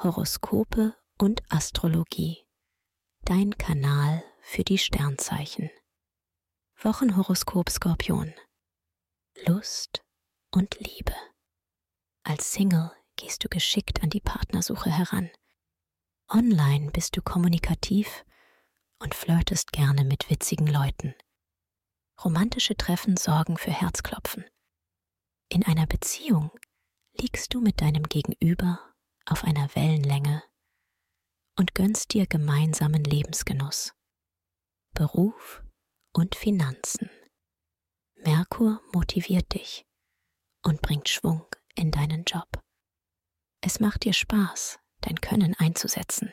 Horoskope und Astrologie. Dein Kanal für die Sternzeichen. Wochenhoroskop Skorpion. Lust und Liebe. Als Single gehst du geschickt an die Partnersuche heran. Online bist du kommunikativ und flirtest gerne mit witzigen Leuten. Romantische Treffen sorgen für Herzklopfen. In einer Beziehung liegst du mit deinem Gegenüber auf einer Wellenlänge und gönnst dir gemeinsamen Lebensgenuss. Beruf und Finanzen. Merkur motiviert dich und bringt Schwung in deinen Job. Es macht dir Spaß, dein Können einzusetzen.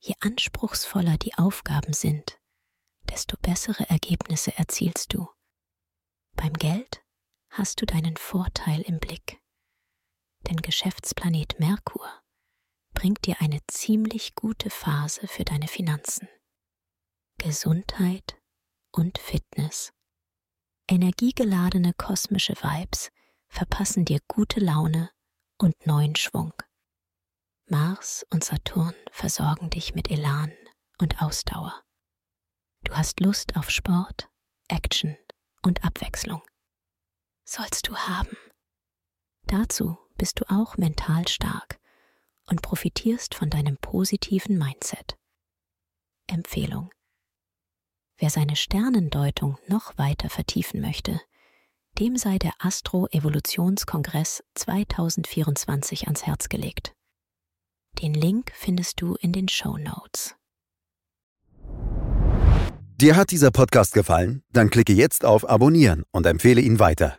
Je anspruchsvoller die Aufgaben sind, desto bessere Ergebnisse erzielst du. Beim Geld hast du deinen Vorteil im Blick. Denn Geschäftsplanet Merkur bringt dir eine ziemlich gute Phase für deine Finanzen. Gesundheit und Fitness. Energiegeladene kosmische Vibes verpassen dir gute Laune und neuen Schwung. Mars und Saturn versorgen dich mit Elan und Ausdauer. Du hast Lust auf Sport, Action und Abwechslung. Sollst du haben. Dazu bist du auch mental stark und profitierst von deinem positiven Mindset. Empfehlung. Wer seine Sternendeutung noch weiter vertiefen möchte, dem sei der Astro-Evolutionskongress 2024 ans Herz gelegt. Den Link findest du in den Show Notes. Dir hat dieser Podcast gefallen? Dann klicke jetzt auf Abonnieren und empfehle ihn weiter.